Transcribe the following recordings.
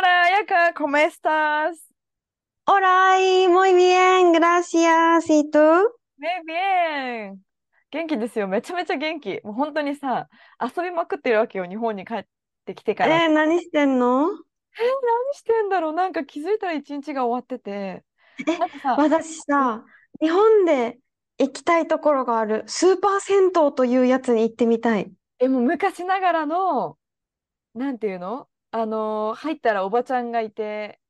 Hola, Ayaka, ¿cómo estás? Hola, muy bien, gracias. ¿Y tú? Muy bien! 元気ですよ。めちゃめちゃ元気。もう本当にさ、遊びまくってるわけよ。日本に帰ってきてから。えー、何してんの何してんだろうなんか気づいたら一日が終わってて。えなんかさ、私さ、日本で行きたいところがあるスーパー銭湯というやつに行ってみたい。え、もう昔ながらの、なんていうのあのー入ったらおばちゃんがいて、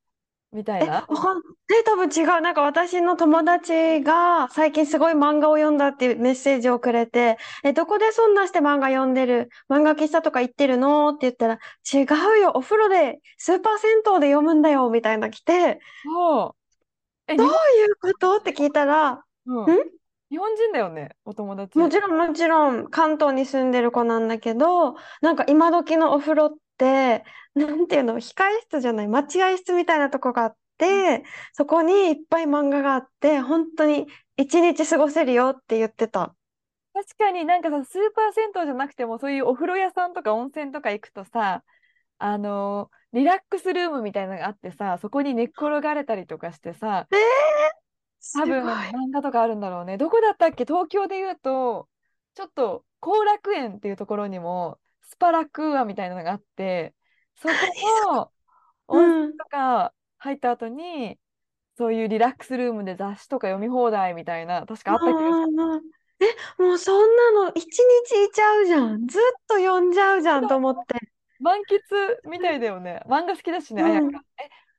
みたいえ、な。え、多分違う。なんか私の友達が最近すごい漫画を読んだっていうメッセージをくれて、え、どこでそんなして漫画読んでる？漫画喫茶とか行ってるの？って言ったら、違うよ。お風呂で、スーパー銭湯で読むんだよ。みたいな来て、そう。え、どういうこと？って聞いたら、うん、ん？日本人だよね、お友達。もちろんもちろん関東に住んでる子なんだけど、なんか今時のお風呂って、なんていうの、控え室じゃない、待合室みたいなとこがあって、そこにいっぱい漫画があって、本当に一日過ごせるよって言ってた。確かになんかさ、スーパー銭湯じゃなくても、そういうお風呂屋さんとか温泉とか行くとさ、あのーリラックスルームみたいなのがあってさ、そこに寝っ転がれたりとかしてさ、えー、す多分。漫画とかあるんだろうね。どこだったっけ？東京で言うと、ちょっと後楽園っていうところにも、スパラクーアみたいなのがあって、そこの温泉うん。とか入った後に、そういうリラックスルームで雑誌とか読み放題みたいな、確かあった気がする。うんうんうんえ、もうそんなの一日いちゃうじゃん。ずっと読んじゃうじゃんと思って。満喫みたいだよね。漫画好きだしね、あやか。うん。え、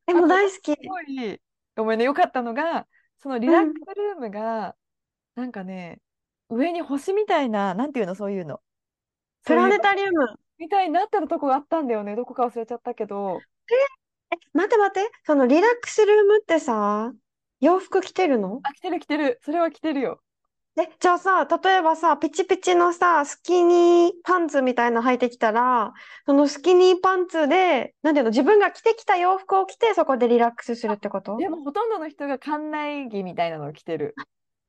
え、も大好き。すごい、ごめんね、よかったのが、そのリうん。ラックスルームが、なんかね、上に星みたいな、なんていうの、そういうの。プラネタリウム。みたいになってるとこがあったんだよね。どこか忘れちゃったけど。え、待って待って。そのリラックスルームってさ、洋服着てるの？あ、来てる来てる。それは来てるよ。え、じゃあさ、例えばさ、ピチピチのさ、スキニーパンツみたいなの履いてきたら、そのスキニーパンツで、なんていうの、自分が着てきた洋服を着て、そこでリラックスするってこと？でも、ほとんどの人が館内着みたいなのを着てる。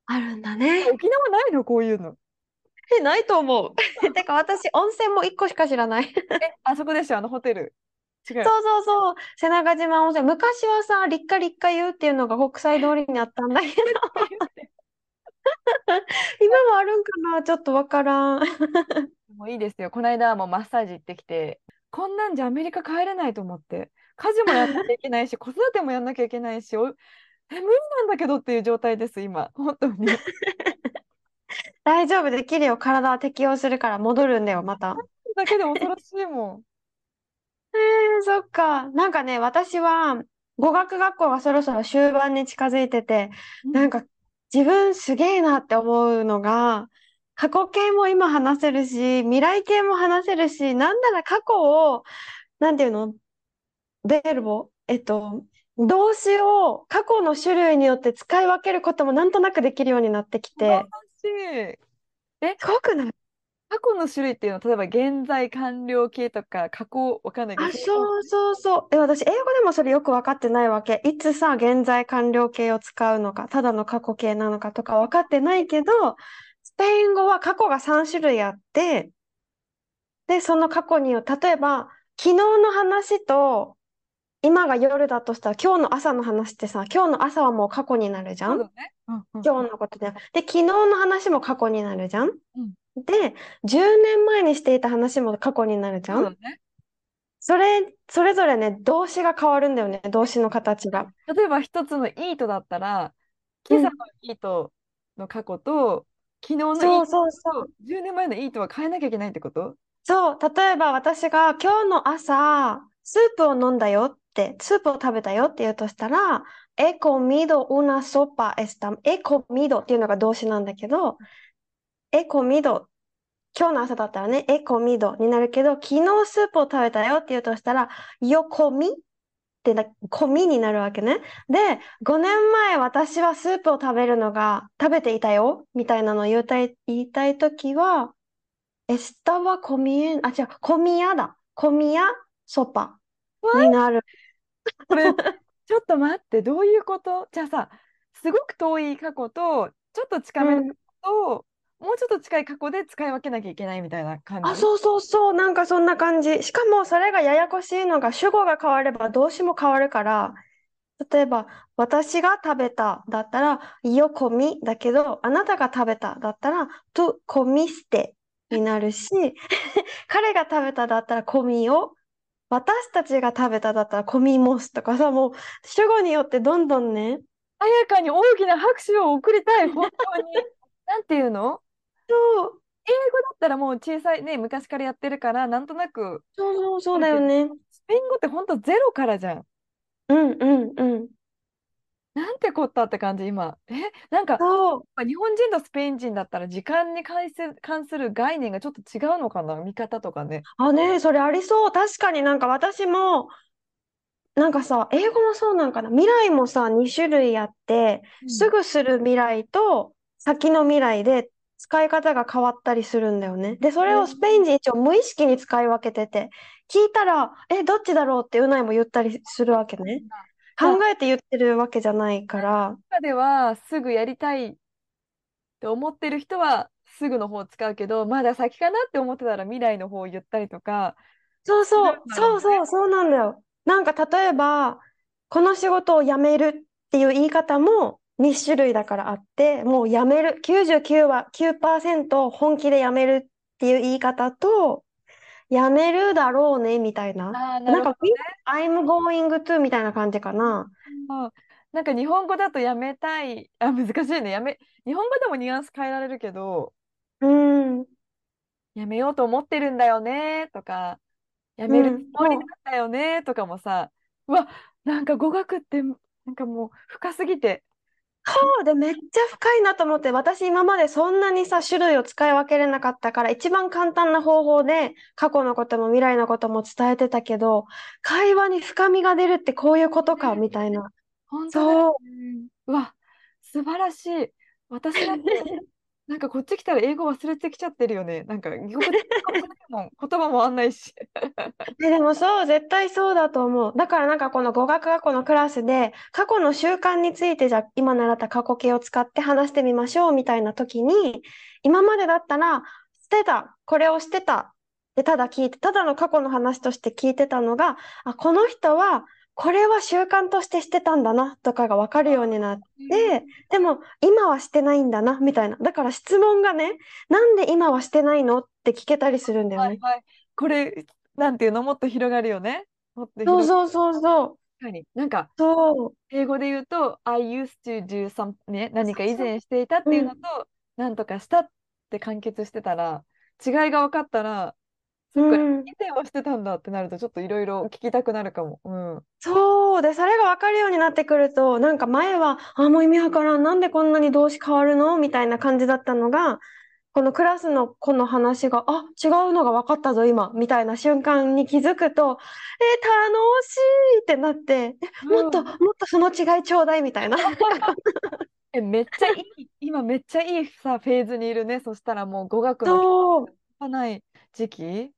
あるんだえね。沖縄ないの？こういうの。え、ないと思う。てか私、温泉も一個しか知らない。え、あそこでしょ、あのホテル。違う。そうそうそう。瀬長島温泉。昔はさ、立夏立夏湯っていうのが国際通りにあったんだけど、今もあるんかな？ちょっとわからん。もういいですよ。この間もマッサージ行ってきて、こんなんじゃアメリカ帰れないと思って、家事もやんなきゃいけないし、子育てもやんなきゃいけないし、おえ、無理なんだけどっていう状態です、今。本当に。大丈夫できるよ。体は適応するから戻るんだよ、また。だけで恐ろしいもえー、そっか。なんかね、私は語学学校がそろそろ終盤に近づいてて、ん。なんか自分すげえなって思うのが、過去形も今話せるし、未来形も話せるし、なんなら過去を、なんていうの、ベルボ、えっと、動詞を過去の種類によって使い分けることもなんとなくできるようになってきて、しい。え、すごくない？過去の種類っていうのは、例えば現在完了形とか過去わかんないけど、あ、そうそうそう。え、私、英語でもそれよく分かってないわけ。いつさ、現在完了形を使うのか、ただの過去形なのかとか分かってないけど、スペイン語は過去が3種類あって、で、その過去によ、例えば、昨日の話と、今が夜だとしたら、今日の朝の話ってさ、今日の朝はもう過去になるじゃん？だね。うんうん今日のことで。で、昨日の話も過去になるじゃん？うん。で、10年前にしていた話も過去になるじゃん？だね。それ、それぞれね、動詞が変わるんだよね、動詞の形が。例えば一つのイートだったら、うん。今朝のイートの過去と、昨日のイーそうトそうそう。と10年前のイートは変えなきゃいけないってこと？そう、例えば私が今日の朝、スープを飲んだよって、スープを食べたよって言うとしたら、he comido una sopa esta, he comido っていうのが動詞なんだけど、he comido 今日の朝だったらね、え、コミドになるけど、昨日スープを食べたよって言うとしたら、よコミってな、コミになるわけね。で、5年前私はスープを食べるのが食べていたよみたいなのを言いたい、言いたいときは、エスタはコミエン、あ、違う、コミヤだ。コミヤソパになる。これ、ちょっと待って、どういうこと？じゃあさ、すごく遠い過去と、ちょっと近めの過去と、もうちょっと近い過去で使い分けなきゃいけないみたいな感あ、じ。そうそうそう、なんかそんな感じ。しかもそれがややこしいのが主語が変われば動詞も変わるから、例えば、私が食べただったら、よコミだけど、あなたが食べただったら、とコミステになるし、彼が食べただったらコミを、私たちが食べただったらコミモスとかさ、もう主語によってどんどんね、彩香に大きな拍手を送りたい、本当に。なんていうの？そう、英語だったらもう小さいね、昔からやってるから、なんとなく、そうそうそうだよね。スペイン語って本当ゼロからじゃん。うんうんうん。なんてこったって感じ、今。え、なんか、そう。日本人とスペイン人だったら時間に関す関する概念がちょっと違うのかな見方とかね。あ、ね、それありそう。確かになんか私も、なんかさ、英語もそうなんかな。未来もさ、2種類あって、うんすぐする未来と先の未来で使い方が変わったりするんだよね。で、それをスペイン人一応無意識に使い分けてて、聞いたら、え、どっちだろうってうないも言ったりするわけね。考えて言ってるわけじゃないから。中ではすぐやりたいって思ってる人はすぐの方を使うけど、まだ先かなって思ってたら未来の方を言ったりとか、そうそう、そうそう、そうなんだよ。なんか例えば、この仕事を辞めるっていう言い方も2種類だからあって、もう辞める、99は9%本気で辞めるっていう言い方と、辞めるだろうねみたいな。ああ、ななんかるほどね。I'm going to みたいな感じかな。うんなんか日本語だとやめたい、あ、難しいね。やめ、日本語でもニュアンス変えられるけど、うん。やめようと思ってるんだよねとか、やめるつもりなんだよねとかもさ、うわ、なんか語学ってなんかもう深すぎて、そうで、めっちゃ深いなと思って、私今までそんなにさ、種類を使い分けれなかったから、一番簡単な方法で過去のことも未来のことも伝えてたけど、会話に深みが出るってこういうことか、みたいな。本当そう。ね。うわ、素晴らしい。私だって、なんかこっち来たら英語忘れてきちゃってるよね。なんか、言語的も 言葉もあんないし。え、でもそう、絶対そうだと思う。だからなんかこの語学学校のクラスで、過去の習慣についてじゃあ今習った過去形を使って話してみましょうみたいな時に、今までだったら、してた、これをしてた。で、ただ聞いて、ただの過去の話として聞いてたのが、あ、この人は、これは習慣としてしてたんだな、とかが分かるようになって、でも今はしてないんだな、みたいな。だから質問がね、なんで今はしてないのって聞けたりするんだよね。はいはい。これ、なんていうの？もっと広がるよね。もっとそう広そうそうそう。確かに。なんか、そう。英語で言うと、I used to do some ね、何か以前していたっていうのと、なんとかしたって完結してたら、違いが分かったら、そっか、うん、以前はしてたんだってなると、ちょっといろいろ聞きたくなるかも。うん。そうで、それが分かるようになってくると、なんか前は、あ、もう意味わからん、なんでこんなに動詞変わるのみたいな感じだったのが、このクラスの子の話が、あ、違うのが分かったぞ、今、みたいな瞬間に気づくと、え、楽しいってなって、え、もっと、うんもっとその違いちょうだいみたいな。え、めっちゃいい、今めっちゃいいさ、フェーズにいるね。そしたらもう語学のそう、かない時期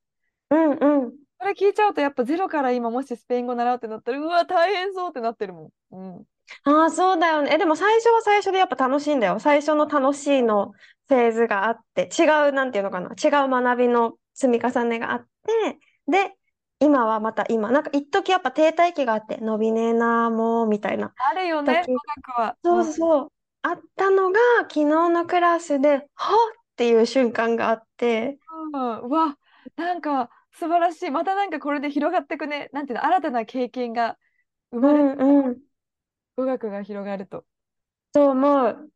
うんうん。これ聞いちゃうと、やっぱゼロから今もしスペイン語習うってなったら、うわ、大変そうってなってるもん。うん。ああ、そうだよね。え、でも最初は最初でやっぱ楽しいんだよ。最初の楽しいのフェーズがあって、違う、なんていうのかな。違う学びの積み重ねがあって、で、今はまた今、なんか一時やっぱ停滞期があって、伸びねえな、もう、みたいな。あるよね、時語学は。そうそう。あったのが、昨日のクラスで、はっっていう瞬間があって、うん、うわ、なんか素晴らしい。またなんかこれで広がっていくね。なんていうの、新たな経験が生うまれる。んうん、語学が広がると。そう思う。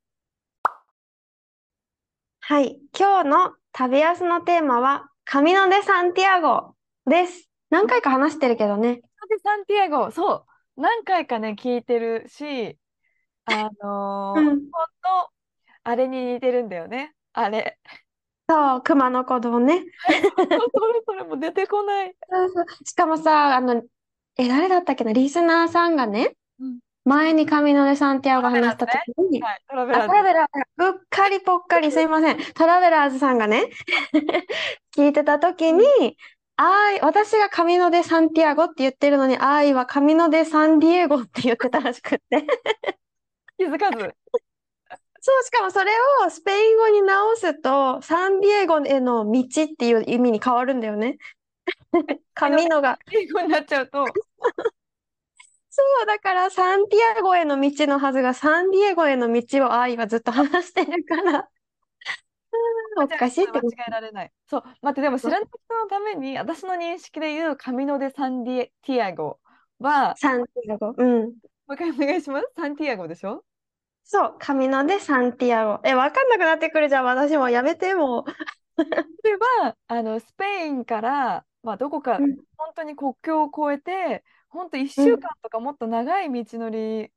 はい。今日の旅安のテーマは、カミノ・デ・サンティアゴです。何回か話してるけどね。で、サンティアゴ、そう、何回かね、聞いてるし、あのーうん日本のあれに似てるんだよね。あれ。そう、熊野古道ね。それそれも出てこない。そうそうしかもさ、あの、え、誰だったっけな、リスナーさんがね、うん前にカミノデ・サンティアゴ話した時に、はい、トラベあ、ラーズトラベラーズ、うっかりぽっかりすいません。トラベラーズさんがね、聞いてた時に、あい、私がカミノデ・サンティアゴって言ってるのに、あいはカミノデ・サンディエゴって言ってたらしくって。気づかず。そう、しかもそれをスペイン語に直すと、サンディエゴへの道っていう意味に変わるんだよね。カミノが。英語になっちゃうと、そう、だからサンティアゴへの道のはずが、サンディエゴへの道を愛はずっと話してるから。うんおかしいって間違。えられない。そう、待って、でも知らない人のために、私の認識で言うカミノデ・サンディエティアゴは、サンティアゴ？うん。もう一回お願いします。サンティアゴでしょ？そう、カミノデ・サンティアゴ。え、わかんなくなってくるじゃん。私もやめてもそれは、あの、スペインから、まあ、どこか、うん本当に国境を越えて、本当1週間とかもっと長い道のり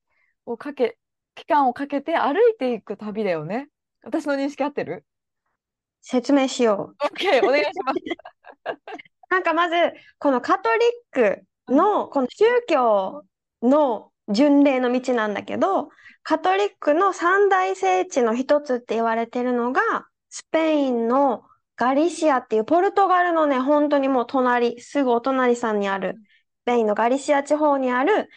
をかけ、期間をかけて歩いていく旅だよね。私の認識合ってる？説明しよう。?OK、お願いします。なんかまず、このカトリックの、この宗教の巡礼の道なんだけど、カトリックの三大聖地の一つって言われてるのが、スペインのガリシアっていう、ポルトガルのね、本当にもう隣、すぐお隣さんにある、スペインのガリシア地方にある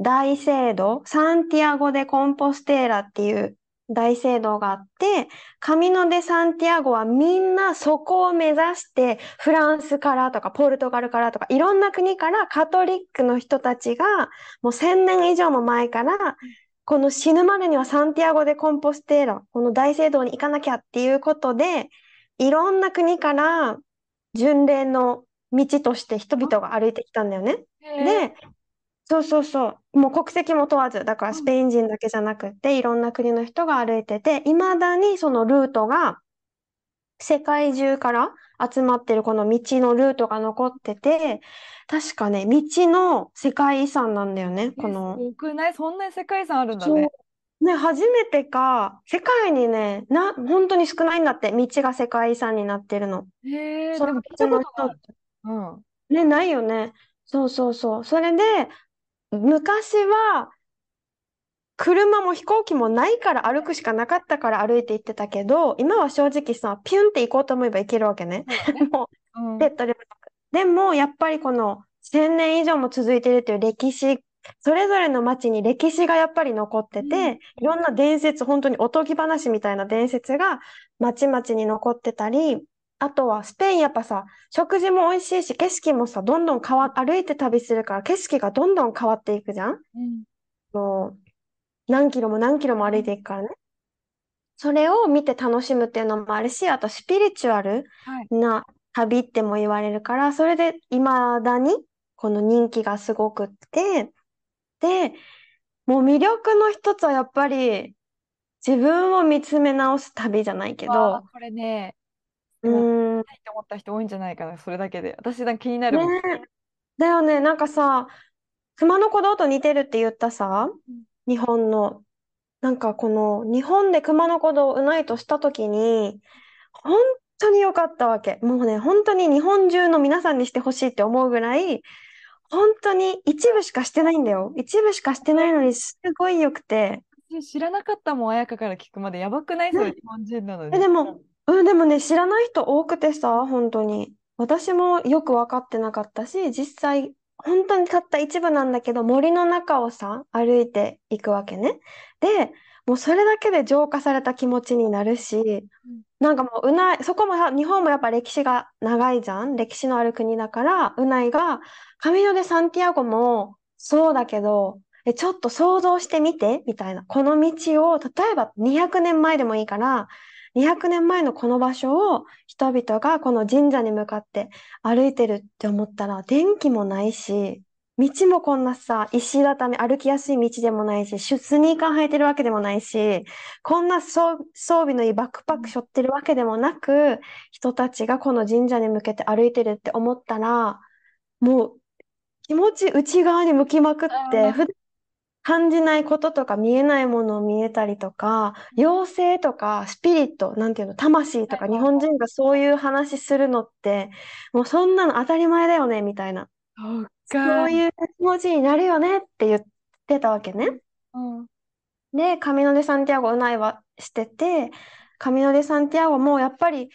大聖堂、サンティアゴ・デ・コンポステーラっていう大聖堂があって、カミノ・デ・サンティアゴはみんなそこを目指して、フランスからとかポルトガルからとか、いろんな国からカトリックの人たちが、もう千年以上も前から、この死ぬまでにはサンティアゴ・デ・コンポステーラ、この大聖堂に行かなきゃっていうことで、いろんな国から巡礼の道として人々が歩いてきたんだよね。で、そうそうそう、もう国籍も問わず、だからスペイン人だけじゃなくて、いろんな国の人が歩いてて、いまだにそのルートが、世界中から集まってるこの道のルートが残ってて、確かね、道の世界遺産なんだよね、この。すごくない？そんなに世界遺産あるんだそうね。ね、初めてか、世界にね、な、本当に少ないんだって、道が世界遺産になってるの。へえ、そのでも聞いたことない。うん。ね、ないよね。そうそうそう。それで、昔は、車も飛行機もないから歩くしかなかったから歩いて行ってたけど、今は正直さ、ピュンって行こうと思えば行けるわけね。で もなく。でも、やっぱりこの、1000年以上も続いてるっていう歴史、それぞれの町に歴史がやっぱり残ってうんて、いろんな伝説、本当におとぎ話みたいな伝説が町々に残ってたり、あとはスペインやっぱさ、食事も美味しいし、景色もさ、どんどん変わ、歩いて旅するから景色がどんどん変わっていくじゃん？うんもう、何キロも何キロも歩いていくからね。それを見て楽しむっていうのもあるし、あとスピリチュアルはい。な旅っても言われるから、それで未だにこの人気がすごくって、で、もう魅力の一つはやっぱり自分を見つめ直す旅じゃないけわあど、これね、うーん、ないって思った人多いんじゃないかな、それだけで。私なんか気になるもん。ねだよね、なんかさ、熊野古道と似てるって言ったさ、日本の、なんかこの日本で熊野古道をうないとしたときに、本当に良かったわけ。もうね、本当に日本中の皆さんにしてほしいって思うぐらい、本当に一部しかしてないんだよ。一部しかしてないのにすごい良くて。私知らなかったもん、彩香から聞くまで。やばくない？それ、ね日本人なのえ、に。でも、うん、でもね、知らない人多くてさ、本当に。私もよく分かってなかったし、実際、本当にたった一部なんだけど、森の中をさ、歩いていくわけね。で、もうそれだけで浄化された気持ちになるし、なんかもう、うない、そこもさ日本もやっぱ歴史が長いじゃん歴史のある国だから、うないが、カミノ・デ・サンティアゴもそうだけど、え、ちょっと想像してみて、みたいな。この道を、例えば200年前でもいいから、200年前のこの場所を人々がこの神社に向かって歩いてるって思ったら、電気もないし、道もこんなさ、石畳、歩きやすい道でもないし、シュスニーカー履いてるわけでもないし、こんな装備のいいバックパック背負ってるわけでもなく、人たちがこの神社に向けて歩いてるって思ったら、もう気持ち内側に向きまくって、普感じないこととか見えないものを見えたりとか、妖精とかスピリット、なんていうの、魂とか日本人がそういう話するのって、もうそんなの当たり前だよね、みたいな。そうそか。ういう気持ちになるよねって言ってたわけね。うん。で、カミノ・デ・サンティアゴ、うないはしてて、カミノ・デ・サンティアゴもやっぱり、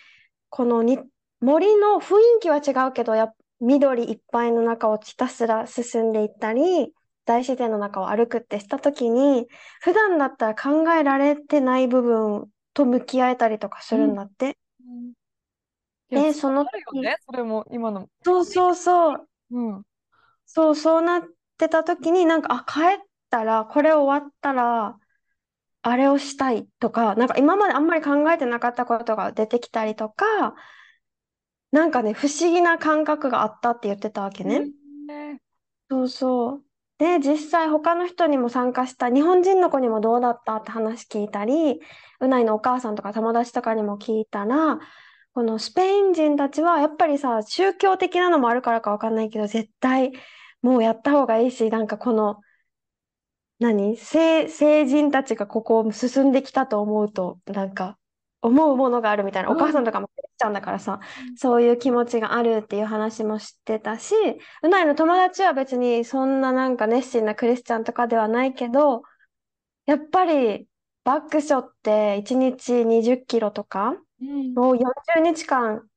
このに森の雰囲気は違うけど、やっ緑いっぱいの中をひたすら進んでいったり、大自然の中を歩くってしたときに、普段だったら考えられてない部分と向き合えたりとかするんだって。うんで、そのあるよね、それも今の。そうそうそう、うん。そう、そうなってた時に、なんか、あ、帰ったら、これ終わったら、あれをしたいとか、なんか今まであんまり考えてなかったことが出てきたりとか、なんかね、不思議な感覚があったって言ってたわけね。ねそうそう。で、実際他の人にも参加した、日本人の子にもどうだったって話聞いたり、うないのお母さんとか友達とかにも聞いたら、このスペイン人たちはやっぱりさ、宗教的なのもあるからかわかんないけど、絶対もうやった方がいいし、なんかこの、何聖、聖人たちがここを進んできたと思うと、なんか思うものがあるみたいな。お母さんとかもクリスチャンだからさ、そういう気持ちがあるっていう話も知ってたし、うないの友達は別にそんななんか熱心なクリスチャンとかではないけど、やっぱりバックショって1日20キロとかうん。を40日間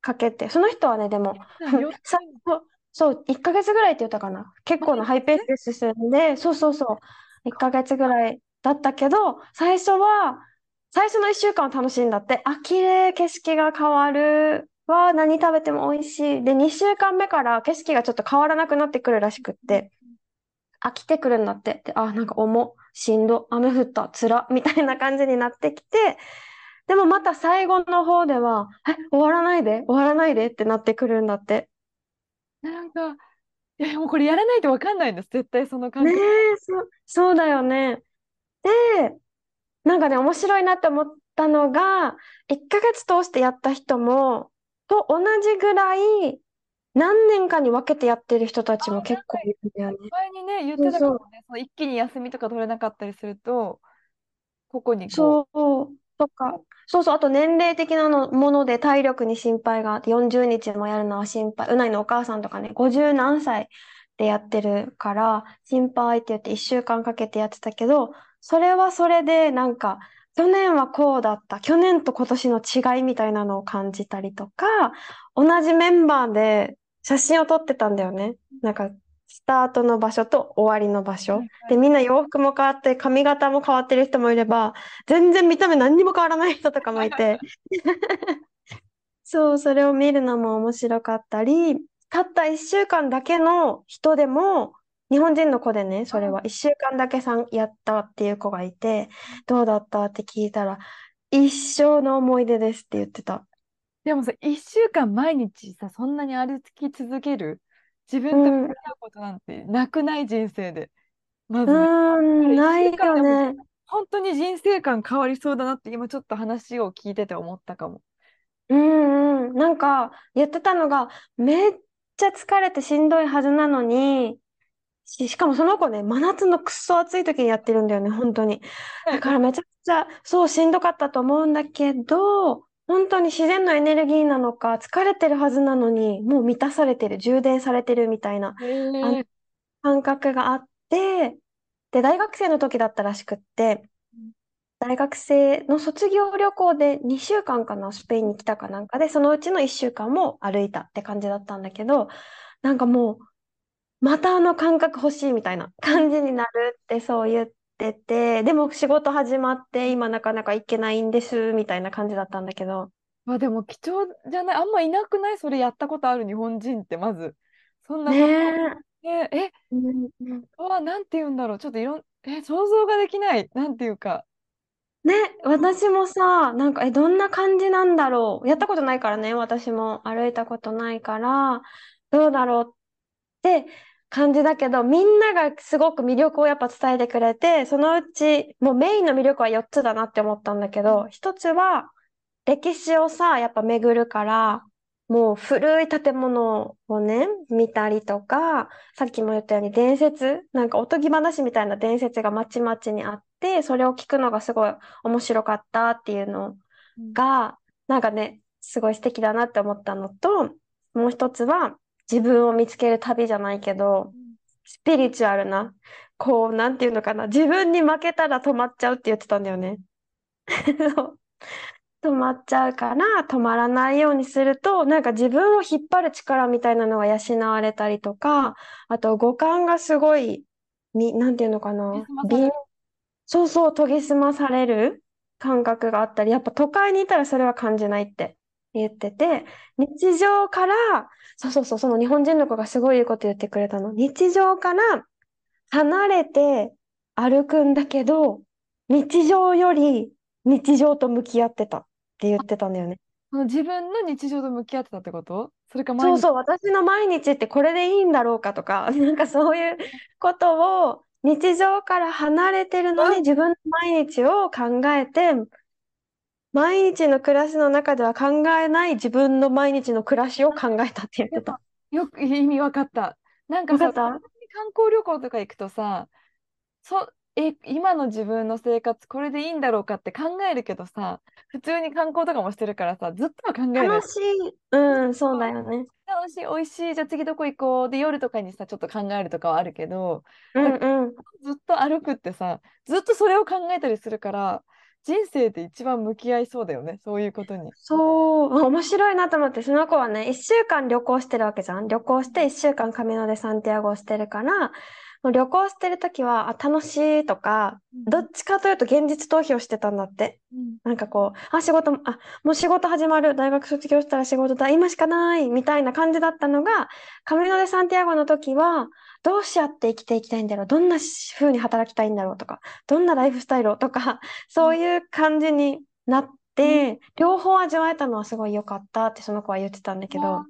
かけて、その人はね、でも、そう、1ヶ月ぐらいって言ったかな。結構なハイペースで進んで、そうそうそう、1ヶ月ぐらいだったけど、最初は、最初の1週間は楽しいんだって、あ、綺麗、景色が変わる、わあ、何食べても美味しい。で、2週間目から景色がちょっと変わらなくなってくるらしくって、飽きてくるんだって。で、あ、なんか重、しんど、雨降った、つら、みたいな感じになってきて、でもまた最後の方では、え、終わらないで、終わらないで。ってなってくるんだって。なんか、いや、もうこれやらないとわかんないんです、絶対その感ね覚。え、そう、そうだよね。で、なんかね、面白いなって思ったのが、1ヶ月通してやった人も、と同じぐらい、何年かに分けてやってる人たちも結構いるんだよね。前にね、言ってたかもね、その一気に休みとか取れなかったりすると、ここにこそう、とか、そうそう、あと年齢的なのもので体力に心配があって、40日もやるのは心配。うないのお母さんとかね、50何歳でやってるから、心配って言って1週間かけてやってたけど、それはそれでなんか、去年はこうだった。去年と今年の違いみたいなのを感じたりとか、同じメンバーで写真を撮ってたんだよね。なんか、スタートの場所と終わりの場所。はいはいで、みんな洋服も変わって、髪型も変わってる人もいれば、全然見た目何にも変わらない人とかもいて、そう、それを見るのも面白かったり、たった1週間だけの人でも、日本人の子でね、それは1週間だけさんやったっていう子がいて、どうだったって聞いたら、一生の思い出ですって言ってた。でもさ、一週間毎日さ、そんなに歩き続ける自分と向き合うことなんてなくない人生で。まうずね、ーん、ないよね。本当に人生観変わりそうだなって今ちょっと話を聞いてて思ったかも。うんうん。なんか、言ってたのが、めっちゃ疲れてしんどいはずなのに、し、しかもその子ね、真夏のくっそ暑い時にやってるんだよね、本当に。だからめちゃくちゃ、そう、しんどかったと思うんだけど、本当に自然のエネルギーなのか、疲れてるはずなのに、もう満たされてる、充電されてるみたいな感覚があって、で、大学生の時だったらしくってうん、大学生の卒業旅行で2週間かな、スペインに来たかなんかで、そのうちの1週間も歩いたって感じだったんだけど、なんかもう、またあの感覚欲しいみたいな感じになるってそう言ってて、でも仕事始まって今なかなか行けないんです、みたいな感じだったんだけど、まあでも貴重じゃない、あんまいなくない？それやったことある日本人ってまず。そんなねこと、え、ねえ、うんうんうわ、なんて言うんだろう？ちょっといろん、え、想像ができない。なんていうか。ね、私もさ、なんか、え、どんな感じなんだろう？やったことないからね、私も歩いたことないから、どうだろう？って感じだけど、みんながすごく魅力をやっぱ伝えてくれて、そのうち、もうメインの魅力は4つだなって思ったんだけど、1つは、歴史をさ、やっぱ巡るから、もう古い建物をね、見たりとか、さっきも言ったように伝説、なんかおとぎ話みたいな伝説がまちまちにあって、それを聞くのがすごい面白かったっていうのうん。が、なんかね、すごい素敵だなって思ったのと、もう一つは自分を見つける旅じゃないけど、スピリチュアルな、こう、なんていうのかな、自分に負けたら止まっちゃうって言ってたんだよね。止まっちゃうから、止まらないようにすると、なんか自分を引っ張る力みたいなのが養われたりとか、あと五感がすごい、み、なんていうのかな、そうそう、研ぎ澄まされる感覚があったり、やっぱ都会にいたらそれは感じないって言ってて、日常から、そうそうそう、その日本人の子がすごいいいこと言ってくれたの。日常から離れて歩くんだけど、日常より日常と向き合ってたって言ってたんだよね。その自分の日常と向き合ってたってこと？それか毎日？そうそう、私の毎日ってこれでいいんだろうかとか、なんかそういうことを日常から離れてるのに自分の毎日を考えて、毎日の暮らしの中では考えない自分の毎日の暮らしを考えたって言ってた。よく意味わかった。なんかさ、わかった？観光旅行とか行くとさ、そ、え、今の自分の生活これでいいんだろうかって考えるけどさ、普通に観光とかもしてるからさ、ずっとは考えない。楽しい。うん、そうだよね。楽しい、美味しい、じゃあ次どこ行こう。で、夜とかにさ、ちょっと考えるとかはあるけど、うんうん。ずっと歩くってさ、ずっとそれを考えたりするから、人生で一番向き合いそうだよね、そういうことに。そう、面白いなと思って、その子はね、一週間旅行してるわけじゃん。旅行して一週間カミノデ・サンティアゴをしてるから、もう旅行してるときは、あ、楽しいとか、どっちかというと現実逃避をしてたんだって。うんなんかこう、あ、仕事も、あ、もう仕事始まる。大学卒業したら仕事だ。今しかない。みたいな感じだったのが、カミノデ・サンティアゴの時は、どうしやって生きていきたいんだろう？どんな風に働きたいんだろうとか、どんなライフスタイルを？とか、そういう感じになって、両方味わえたのはすごい良かったってその子は言ってたんだけど、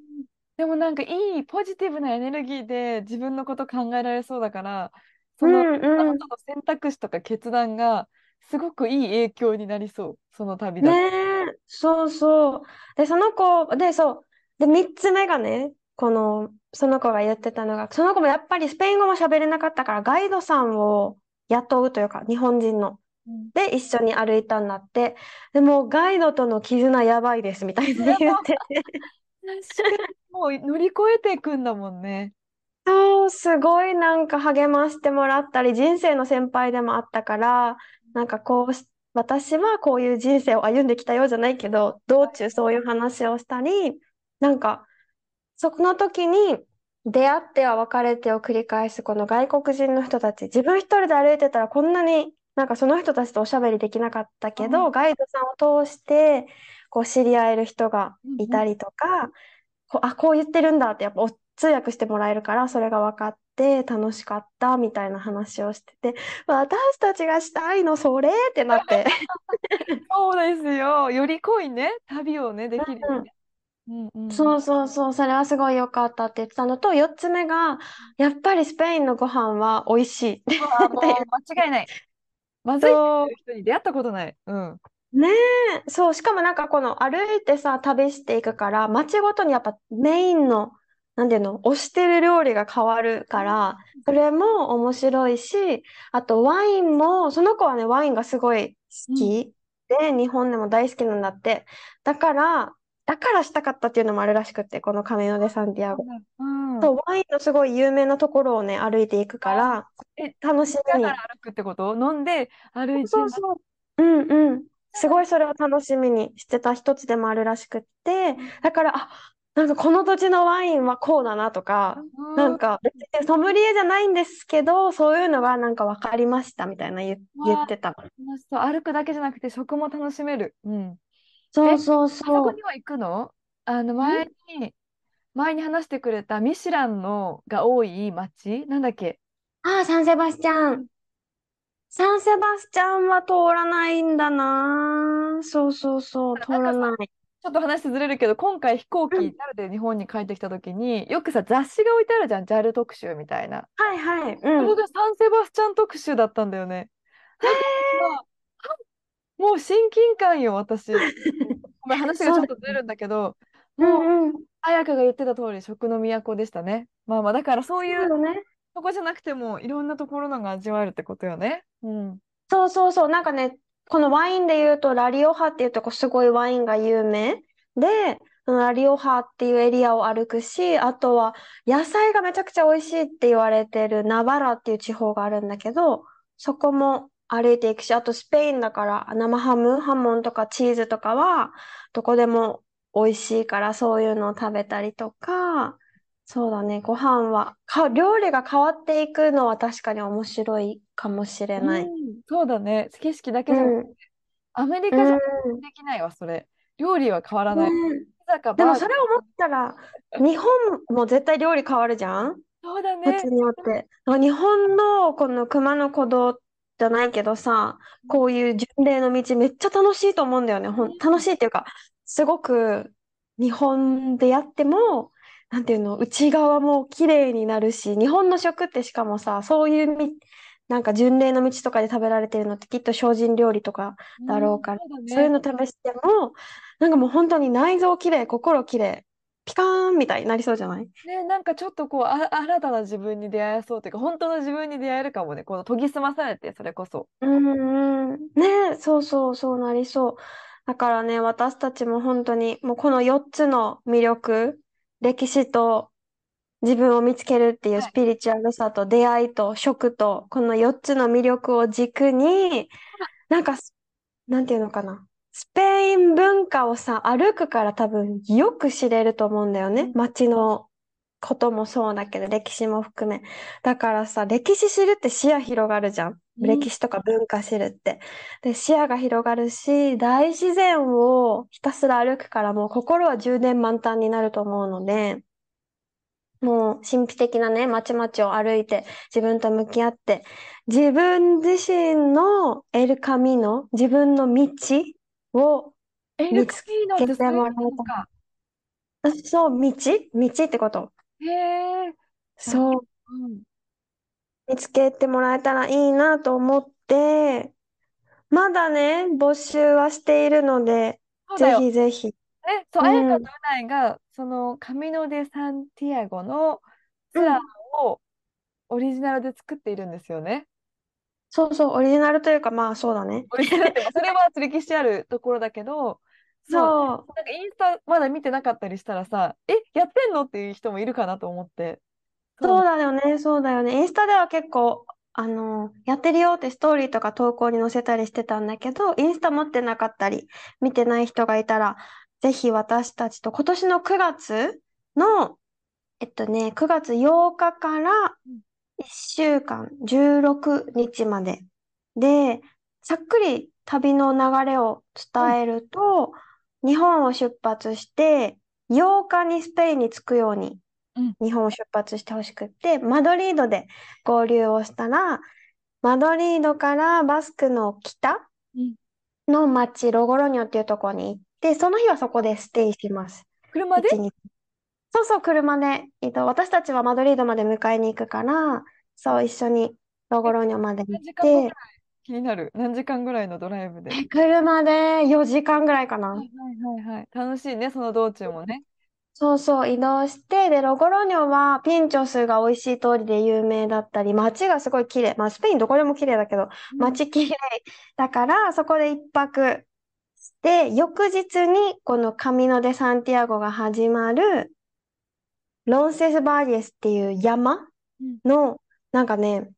でもなんかいいポジティブなエネルギーで自分のこと考えられそうだから、そうんの、うんあなたの選択肢とか決断がすごくいい影響になりそう、その旅だと。ねえ、そうそう。で、その子、で、そう。で、三つ目がね、この、その子が言ってたのが、その子もやっぱりスペイン語も喋れなかったから、ガイドさんを雇うというか、日本人の。うんで、一緒に歩いたんだって。でも、ガイドとの絆やばいです、みたいな言ってもう乗り越えていくんだもんね。そう、すごいなんか励ましてもらったり、人生の先輩でもあったから、なんかこうし、私はこういう人生を歩んできたようじゃないけど、道中そういう話をしたり、なんか、そこの時に出会っては別れてを繰り返すこの外国人の人たち、自分一人で歩いてたらこんなになんかその人たちとおしゃべりできなかったけうど、ガイドさんを通してこう知り合える人がいたりとか、こうあ、こう言ってるんだってやっぱお通訳してもらえるから、それが分かって楽しかったみたいな話をしてて、私たちがしたいのそれってなって。そうですよ。より濃いね、旅をね、できるよね。うんうん。そうそうそう、それはすごい良かったって言ってたのと、4つ目が、やっぱりスペインのご飯は美味しい。うわもう 間違いない。まずい人に出会ったことない。うん。ねえ、そう、しかもなんかこの歩いてさ、旅していくから、街ごとにやっぱメインの、なんていうの、推してる料理が変わるから、それも面白いし、あとワインも、その子はね、ワインがすごい好きで、日本でも大好きなんだって。だから、だからしたかったっていうのもあるらしくって、このカミノ・デ・サンティアゴ。うん。そう、ワインのすごい有名なところをね、歩いていくから、え、楽しみに。だから歩くってこと？飲んで歩いてそうそう。うんうん。すごいそれを楽しみにしてた一つでもあるらしくって、だから、あ、なんかこの土地のワインはこうだなとか、うんなんかソムリエじゃないんですけど、そういうのがなんか分かりましたみたいな言言ってた。歩くだけじゃなくて食も楽しめる。うん。そうそうあそそう。こには行くの？あの前に、前に話してくれたミシュランのが多い街？なんだっけ？ああ、サンセバスチャン。サンセバスチャンは通らないんだな。そうそうそう、通らない。ちょっと話ずれるけど、今回飛行機、うん JAL で日本に帰ってきた時に、よくさ、雑誌が置いてあるじゃん、JAL 特集みたいな。はいはい。うそれん。がサンセバスチャン特集だったんだよね。だからさもう親近感よ、私。ごめん、話がちょっとずれるんだけど、うもう、んうん。彩香が言ってた通り、食の都でしたね。まあまあ、だからそういうそうよね。とこじゃなくても、いろんなところのが味わえるってことよね。うん。そうそうそう。なんかね、このワインで言うと、ラリオハっていうとこすごいワインが有名で、ラリオハっていうエリアを歩くし、あとは野菜がめちゃくちゃ美味しいって言われてるナバラっていう地方があるんだけど、そこも歩いていくし、あとスペインだから生ハム、ハモンとかチーズとかはどこでも美味しいからそういうのを食べたりとか、そうだね、ご飯は、か、料理が変わっていくのは確かに面白いかもしれない。うん、そうだね。景色だけうじゃなくん。て、アメリうカじゃん。できないわ、それ。料理は変わらない。ピねザかでも。それ思ったら、日本も絶対料理変わるじゃん？土そうだね。地によって。あ日本のこの熊野古道じゃないけどさ、こういう巡礼の道めっちゃ楽しいと思うんだよね。ほん、楽しいっていうか、すごく日本でやっても、なんていうの、内側も綺麗になるし、日本の食ってしかもさ、そういうみ、なんか巡礼の道とかで食べられてるのってきっと精進料理とかだろうから、うん、そうだそういうね。の試しても、なんかもう本当に内臓綺麗、心綺麗、ピカーンみたいになりそうじゃない？ね、なんかちょっとこう、あ、新たな自分に出会えそうというか、本当の自分に出会えるかもね。この研ぎ澄まされて、それこそ。うんうん。ね、そうそう、そうなりそう。だからね、私たちも本当に、もうこの4つの魅力、歴史と自分を見つけるっていうはい。スピリチュアルさと出会いと食と、この4つの魅力を軸に、なんか、なんていうのかな。スペイン文化をさ、歩くから多分よく知れると思うんだよね。うん、街のこともそうだけど、歴史も含め。だからさ、歴史知るって視野広がるじゃん。うん、歴史とか文化知るって。で、視野が広がるし、大自然をひたすら歩くからもう心は充電満タンになると思うので、もう神秘的なね、街々を歩いて自分と向き合って、自分自身のエルカミノ、自分の道をエルカ見つけてもらえたか。ら。そう、道？道ってこと。へえ。なるそう、うん。見つけてもらえたらいいなと思って、まだね、募集はしているので、ぜそうだよ。ひぜひ。え、そう、うん、彩香とうないが、その、カミノ・デ・サンティアゴのツアーうん。をオリジナルで作っているんですよね。そうそう、オリジナルというか、まあそうだね。オリジナルって、まあそれは歴史あるところだけど、そう、そう、なんかインスタまだ見てなかったりしたらさ、え、やってんのっていう人もいるかなと思って。そうだよね、そうだよね。インスタでは結構、あの、やってるよってストーリーとか投稿に載せたりしてたんだけど、インスタ持ってなかったり、見てない人がいたら、ぜひ私たちと今年の9月の、えっとね、9月8日からうん1週間、16日まで。で、ざっくり旅の流れを伝えると、日本を出発して、8日にスペインに着くように、うん日本を出発してほしくって、マドリードで合流をしたら、マドリードからバスクの北うんの町、ロゴロニョっていうところに行って、その日はそこでステイします。車で？一日。そうそう、車で移動。私たちはマドリードまで迎えに行くから、そう、一緒にロゴロニョまで行っ何時間ぐらい？て、気になる。何時間ぐらいのドライブで？え車で4時間ぐらいかな。はいはいはいはい。楽しいね、その道中もね。そうそう、移動して、で、ロゴロニョはピンチョスが美味しい通りで有名だったり、街がすごい綺麗。まあ、スペインどこでも綺麗だけど、うん街綺麗だから、そこで一泊して、翌日にこのカミノ・デ・サンティアゴが始まる、ロンセス・バーリエスっていう山うんの、なんかね、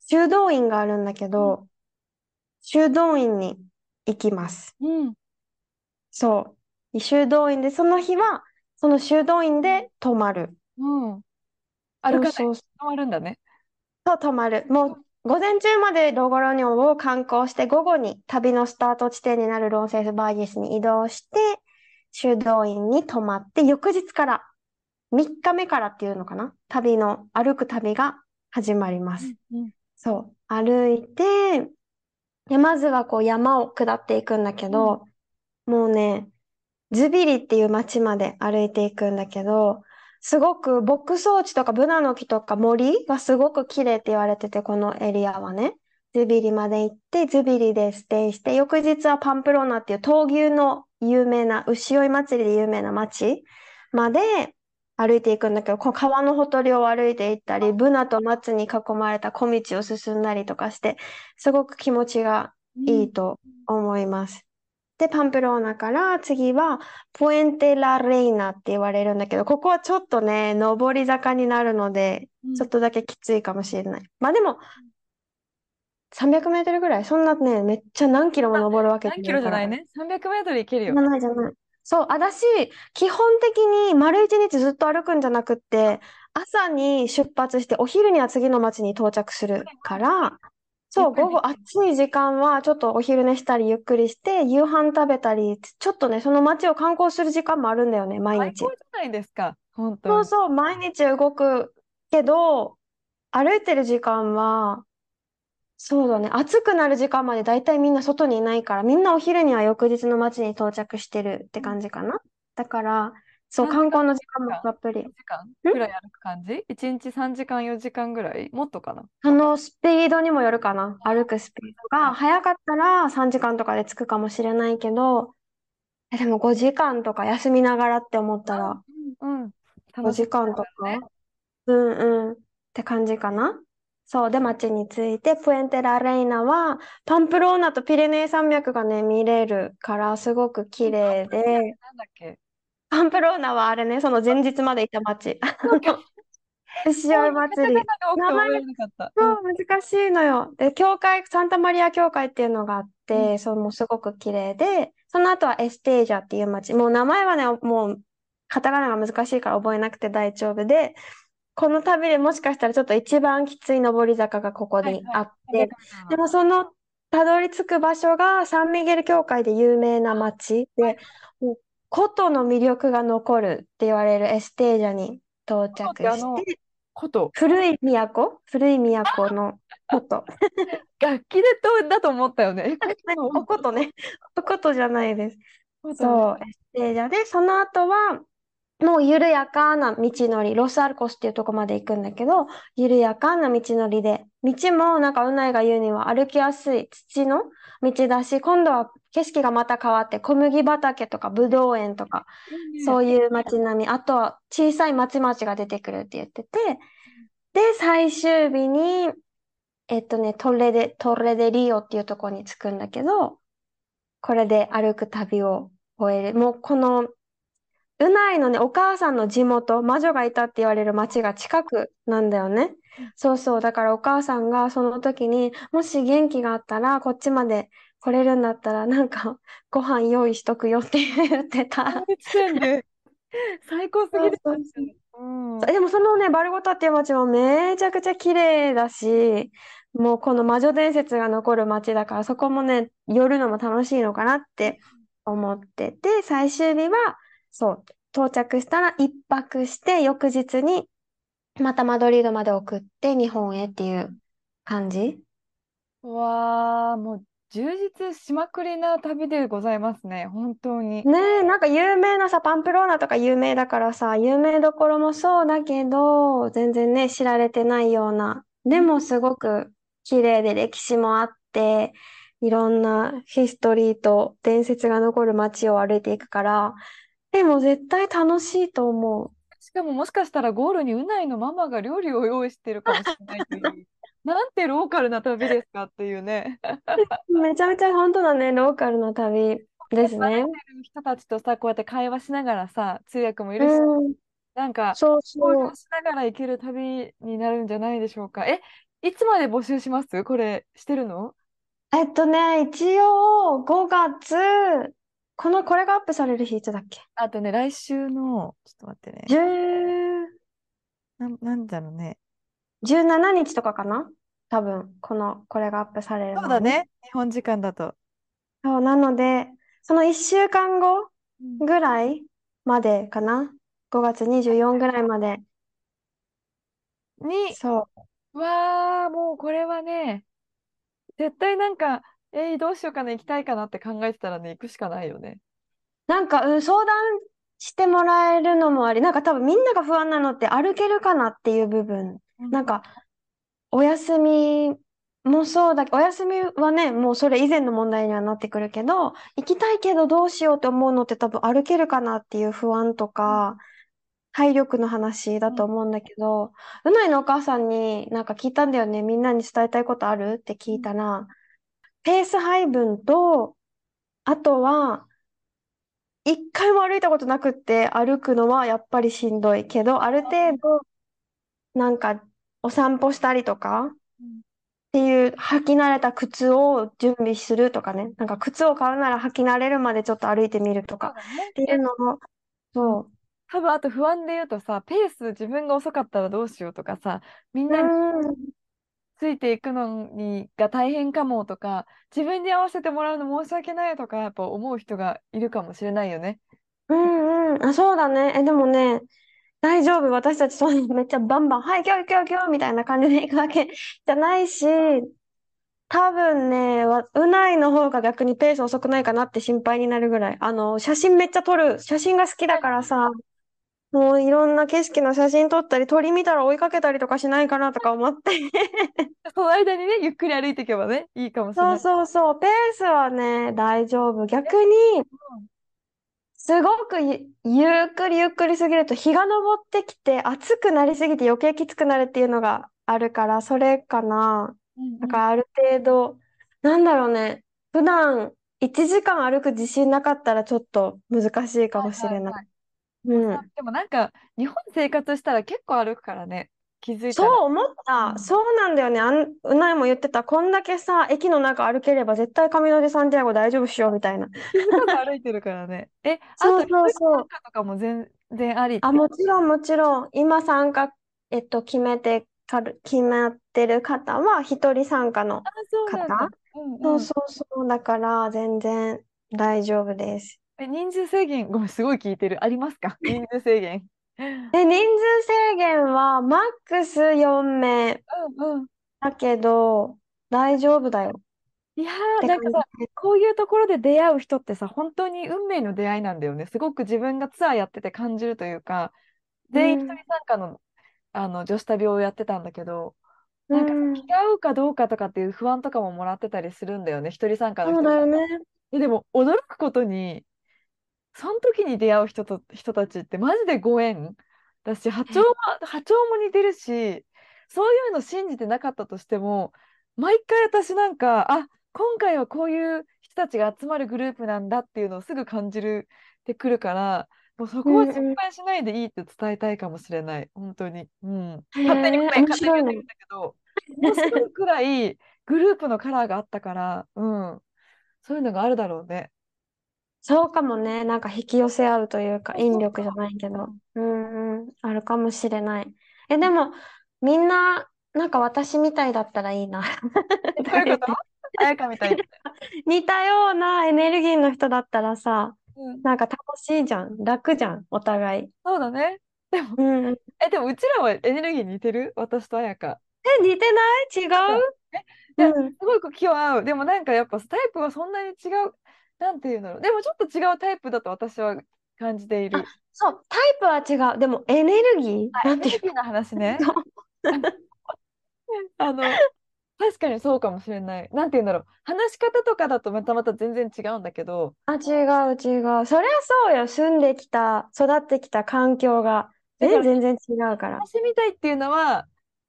修道院があるんだけど、修道院に行きます。うん。そう。修道院で、その日は、その修道院で泊まる。うん。歩かない。そうそう止まるんだね。そう、泊まる。もう、午前中までロゴロニョンを観光して、午後に旅のスタート地点になるロンセスバーギスに移動して、修道院に泊まって、翌日から、3日目からっていうのかな？旅の、歩く旅が始まります。うんそう、歩いて、で、まずはこう山を下っていくんだけど、もうね、ズビリっていう町まで歩いていくんだけど、すごく牧草地とかブナの木とか森がすごく綺麗って言われてて、このエリアはね。ズビリまで行って、ズビリでステイして、翌日はパンプローナっていう闘牛の有名な、牛追い祭りで有名な町まで歩いていくんだけど、こう川のほとりを歩いていったり、ブナと松に囲まれた小道を進んだりとかして、すごく気持ちがいいと思います。で、パンプローナから次は、プエンテラレイナって言われるんだけど、ここはちょっとね、上り坂になるので、うんちょっとだけきついかもしれない。まあでも、300メートルぐらい？そんなね、めっちゃ何キロも登るわけ何キロじゃないね。ね。300メートルいけるよじゃ。ないじゃない。そう、私、基本的に丸一日ずっと歩くんじゃなくって、朝に出発して、お昼には次の町に到着するから、そう、午後暑い時間はちょっとお昼寝したりゆっくりして、夕飯食べたり、ちょっとね、その町を観光する時間もあるんだよね、毎日。最高じゃないですか。本当に。そうそう、毎日動くけど、歩いてる時間は、そうだね、暑くなる時間までだいたいみんな外にいないから、みんなお昼には翌日の街に到着してるって感じかな。だから、そう、何時間？観光の時間もたっぷり。3時間？ぐらい歩く感じ ?1 日3時間、4時間ぐらい？もっとかな？そのスピードにもよるかな。歩くスピードが、早かったら3時間とかで着くかもしれないけど、えでも5時間とか休みながらって思ったら、うん。うん。5楽しみ時間とか？ねうんうんって感じかな。そう。で、街に着いて、プエンテラレイナは、パンプローナとピレネー山脈がね、見れるから、すごく綺麗で、なんだっけ？パンプローナはあれね、その前日までいた街。牛追い祭り。カタカナが多くて覚えられなかった。そう、難しいのよ。で、教会、サンタマリア教会っていうのがあって、うそう、もうすごく綺麗で、その後はエステージャっていう街。もう名前はね、もう、カタカナが難しいから覚えなくて大丈夫で、この旅でもしかしたらちょっと一番きつい上り坂がここにあって、でもそのたどり着く場所がサンミゲル教会で有名な街で、もう古都の魅力が残るって言われるエステージャに到着して、古い都？古い都の古都。楽器でとだと思ったよね。おことね。おことじゃないです。とそう、エステージャで、その後は、もう緩やかな道のり、ロスアルコスっていうとこまで行くんだけど、緩やかな道のりで、道もなんかうないが言うには歩きやすい土の道だし、今度は景色がまた変わって、小麦畑とかブドウ園とか、そういう街並み、あとは小さい町々が出てくるって言ってて、で、最終日に、えっとね、トレデ、トレデリオっていうところに着くんだけど、これで歩く旅を終える。もうこの、うないのね、お母さんの地元、魔女がいたって言われる町が近くなんだよね。そうそう。だからお母さんがその時に、もし元気があったら、こっちまで来れるんだったら、なんか、ご飯用意しとくよって言ってた。最高すぎる。でもそのね、バルゴタっていう街もめちゃくちゃ綺麗だし、もうこの魔女伝説が残る街だから、そこもね、寄るのも楽しいのかなって思ってて、最終日は、そう、到着したら一泊して、翌日にまたマドリードまで送って日本へっていう感じ。うわあ、もう充実しまくりな旅でございますね。本当に。ねえ、なんか有名なさ、パンプローナとか有名だからさ、有名どころもそうだけど、全然ね、知られてないような、でもすごく綺麗で歴史もあって、いろんなヒストリーと伝説が残る街を歩いていくから、でも絶対楽しいと思しかももしかしたらゴールにうないのママが料理を用意してるかもしれないという。なんてローカルな旅ですかっていうね。う。めちゃめちゃ本当だね、ローカルな旅ですね。人たちとさ、こうやって会話しながらさ、通訳もいるし、うん、なんかそう交そう流。しながら行ける旅になるんじゃないでしょうか。え、いつまで募集します？これ、してるの？えっとね、一応5月、この、これがアップされる日いつだっけ？あとね、来週の、ちょっと待ってね。10なん、なんだろうね。17日とかかな？多分、この、これがアップされるそうだね。日本時間だと。そう、なので、その1週間後うんぐらいまでかな ?5 月24ぐらいまで。に、そう。わあ、もうこれはね、絶対なんか、えーどうしようかな、行きたいかなって考えてたらね、行くしかないよね。なんか、うん、相談してもらえるのもあり、なんか多分みんなが不安なのって歩けるかなっていう部分。なんか、お休みもそうだけど、お休みはね、もうそれ以前の問題にはなってくるけど、行きたいけどどうしようって思うのって多分歩けるかなっていう不安とか、体力の話だと思うんだけど、うないのお母さんになんか聞いたんだよね。みんなに伝えたいことある？って聞いたら、ペース配分と、あとは、一回も歩いたことなくって歩くのはやっぱりしんどいけど、ある程度、なんかお散歩したりとか、っていう履き慣れた靴を準備するとかね。なんか靴を買うなら履き慣れるまでちょっと歩いてみるとかっていうのを、そう。多分あと不安で言うとさ、ペース自分が遅かったらどうしようとかさ、みんなにうん、ついていくのにが大変かもとか、自分に合わせてもらうの申し訳ないとか、やっぱ思う人がいるかもしれないよね。うん、うん。あ、そうだね。え、でもね、大丈夫。私たちそうめっちゃバンバン、はい、今日今日今日みたいな感じで行くわけじゃないし、多分ね、うないの方が逆にペース遅くないかなって心配になるぐらい。あの、写真めっちゃ撮る。写真が好きだからさ、もういろんな景色の写真撮ったり、鳥見たら追いかけたりとかしないかなとか思って。その間にね、ゆっくり歩いていけばね、いいかもしれそうない。そうそう。ペースはね、大丈夫。逆に、すごくゆ、ゆっくりゆっくりすぎると日が昇ってきて暑くなりすぎて余計きつくなるっていうのがあるから、それかな。うんうんだからある程度、なんだろうね。普段1時間歩く自信なかったらちょっと難しいかもしれない。うん。でもなんか、日本生活したら結構歩くからね、気づいたそうら。思った。うんそうなんだよね。あん、うないも言ってた。こんだけさ、駅の中歩ければ絶対カミノデサンティアゴ大丈夫っしよ、みたいな。気づかず歩いてるからね。え、あそうと、そうとかも全然あり？あ、もちろん、もちろん。今参加、えっと、決めてかる、決まってる方は、一人参加の。方うんそううんそうそう。だから、全然大丈夫です。え、人数制限、ごめん、すごい聞いてる。ありますか？人数制限。で、人数制限は、マックス4名うんうん。だけど、大丈夫だよ。いやっー、なんかさ、じ。こういうところで出会う人ってさ、本当に運命の出会いなんだよね。すごく自分がツアーやってて感じるというか、全員一人参加の、あの女子旅をやってたんだけど、なんかうん。気が合うかどうかとかっていう不安とかももらってたりするんだよね。一人参加の人そうだよね。えでも驚くことに、その時に出会う人と人たちってマジでご縁だし、波長も、波長も似てるし、そういうの信じてなかったとしても、毎回私なんか、あ、今回はこういう人たちが集まるグループなんだっていうのをすぐ感じるってくるから、もうそこは心配しないでいいって伝えたいかもしれない。本当に。うん。へ勝手にごめん、え、面勝手に。言ってるんだけど、面白いくらいグループのカラーがあったから、うん。そういうのがあるだろうね。そうかもね。なんか引き寄せ合うというか、引力じゃないけど。うんうん。あるかもしれない。え、でも、みんな、なんか私みたいだったらいいな。え どういうこと？彩香みたいに。似たようなエネルギーの人だったらさ、うん、なんか楽しいじゃん。楽じゃん。お互い。そうだね。でも、うんうん。え、でもうちらはエネルギー似てる？私と彩香。え、似てない？違う？いやうん。すごく気は合う。でもなんかやっぱタイプはそんなに違う。なんていうんだろう。でもちょっと違うタイプだと私は感じている。そう、タイプは違う。でもエネルギー？なんていう？ネルギーの話ね。の あの、確かにそうかもしれない。なんていうんだろう。話し方とかだとまたまた全然違うんだけど、あ、違う違う。そりゃそうよ。住んできた、育ってきた環境が、全然違うから。私みたいっていうのは、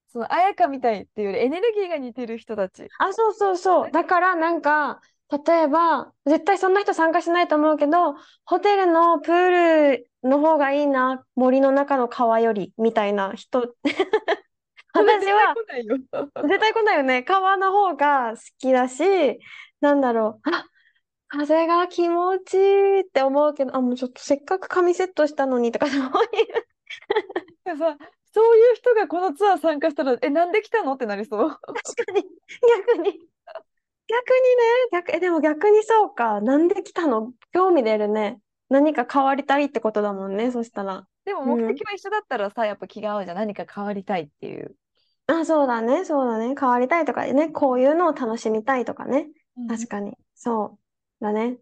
その彩香みたいっていうよりエネルギーが似てる人たち。あ、そうそうそう。だからなんか、例えば、絶対そんな人参加しないと思うけど、ホテルのプールの方がいいな、森の中の川より、みたいな人。私は、絶対来ないよ。ね。川の方が好きだし、なんだろう。あ、風が気持ちいいって思うけど、あ、もうちょっとせっかく髪セットしたのにとか、そういう。そういう人がこのツアー参加したら、え、なんで来たのってなりそう。確かに、逆に。逆にね、逆、え、でも逆にそうか。なんで来たの？興味出るね。何か変わりたいってことだもんね、そしたら。でもうん目的は一緒だったらさ、やっぱ気が合うじゃん。何か変わりたいっていう。あ、そうだね、そうだね。変わりたいとかね、こういうのを楽しみたいとかね。確かに。そう。だね。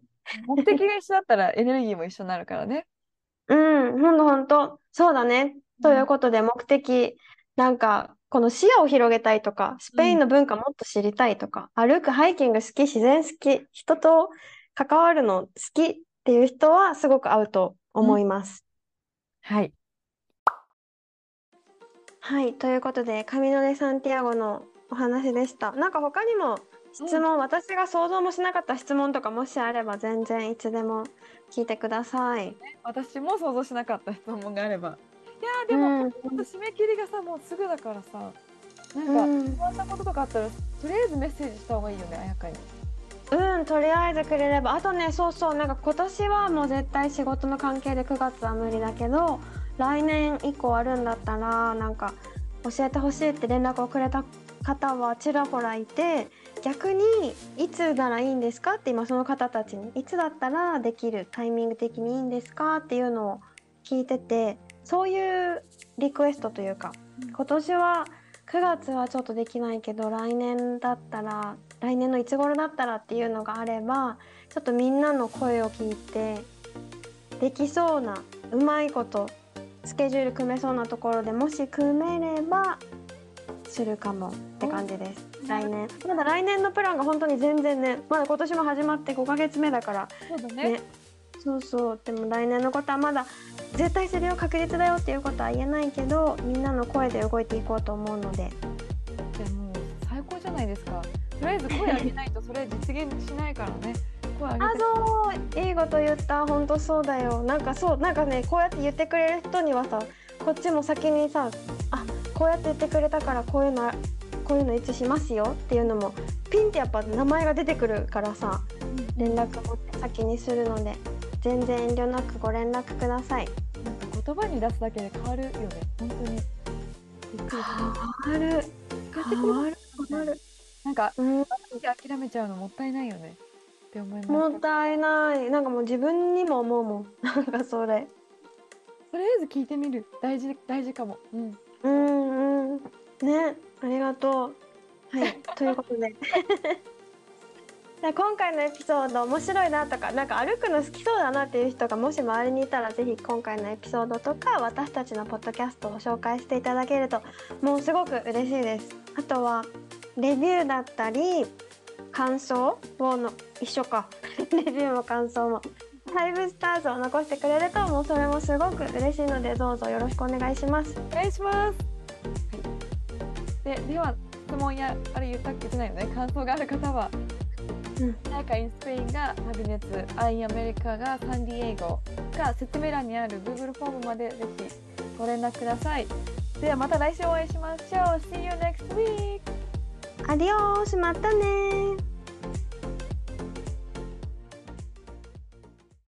目的が一緒だったら エネルギーも一緒になるからね。うん、ほんとほんと。そうだね。ということで、目的、なんか、この視野を広げたいとか、スペインの文化もっと知りたいとか、歩く、ハイキング好き、自然好き、人と関わるの好きっていう人はすごく合うと思います。はい。はい、ということで、カミノ・デ・サンティアゴのお話でした。なんか他にも質問、私が想像もしなかった質問とかもしあれば全然いつでも聞いてください。私も想像しなかった質問があれば。いやーでも、うん締め切りがさもうすぐだからさなんか、うんこんなこととかあったらとりあえずメッセージした方がいいよねあやかに。うん、とりあえずくれれば。あとね、そうそう、なんか今年はもう絶対仕事の関係で9月は無理だけど、来年以降あるんだったら、なんか教えてほしいって連絡をくれた方はちらほらいて、逆にいつならいいんですかって今その方たちに、いつだったらできるタイミング的にいいんですかっていうのを聞いてて、そういうリクエストというか、今年は9月はちょっとできないけど来年だったら来年のいつ頃だったらっていうのがあればちょっとみんなの声を聞いてできそうなうまいことスケジュール組めそうなところでもし組めればするかもって感じです。うん来年。まだ来年のプランが本当に全然ねまだ今年も始まって5ヶ月目だからね。ねそうそう。でも来年のことはまだ絶対するよ確実だよっていうことは言えないけどみんなの声で動いていこうと思うので。でもう最高じゃないですか。とりあえず声上げないとそれ実現しないからね。声上げあてそう。いいこと言った。本当そうだよ。なんかそう。なんかねこうやって言ってくれる人にはさこっちも先にさあこうやって言ってくれたからこういうのこういうのいつしますよっていうのもピンってやっぱ名前が出てくるからさ連絡も先にするので全然遠慮なくご連絡ください。なんか言葉に出すだけで変わるよね。本当に。変わる。変わる。変わる。なんかうん諦めちゃうのもったいないよね。って思います。もったいない。なんかもう自分にも思うもん。なんかそれ。とりあえず聞いてみる。大事大事かも。うん。うんうん。ね。ありがとう。はい。ということで今回のエピソード面白いなとかなんか歩くの好きそうだなっていう人がもし周りにいたらぜひ今回のエピソードとか私たちのポッドキャストを紹介していただけるともうすごく嬉しいですあとはレビューだったり感想をの一緒か レビューも感想も5スターズを残してくれるともうそれもすごく嬉しいのでどうぞよろしくお願いしますお願いします。はい。ででは質問やあれ言ったっけ？言ってないよね感想がある方は。うんなんかインスペインが旅熱、アイアメリカがサンディエゴが説明欄にある Google フォームまでぜひご連絡ください。ではまた来週お会いしましょう。See you next week! アディオースまたねー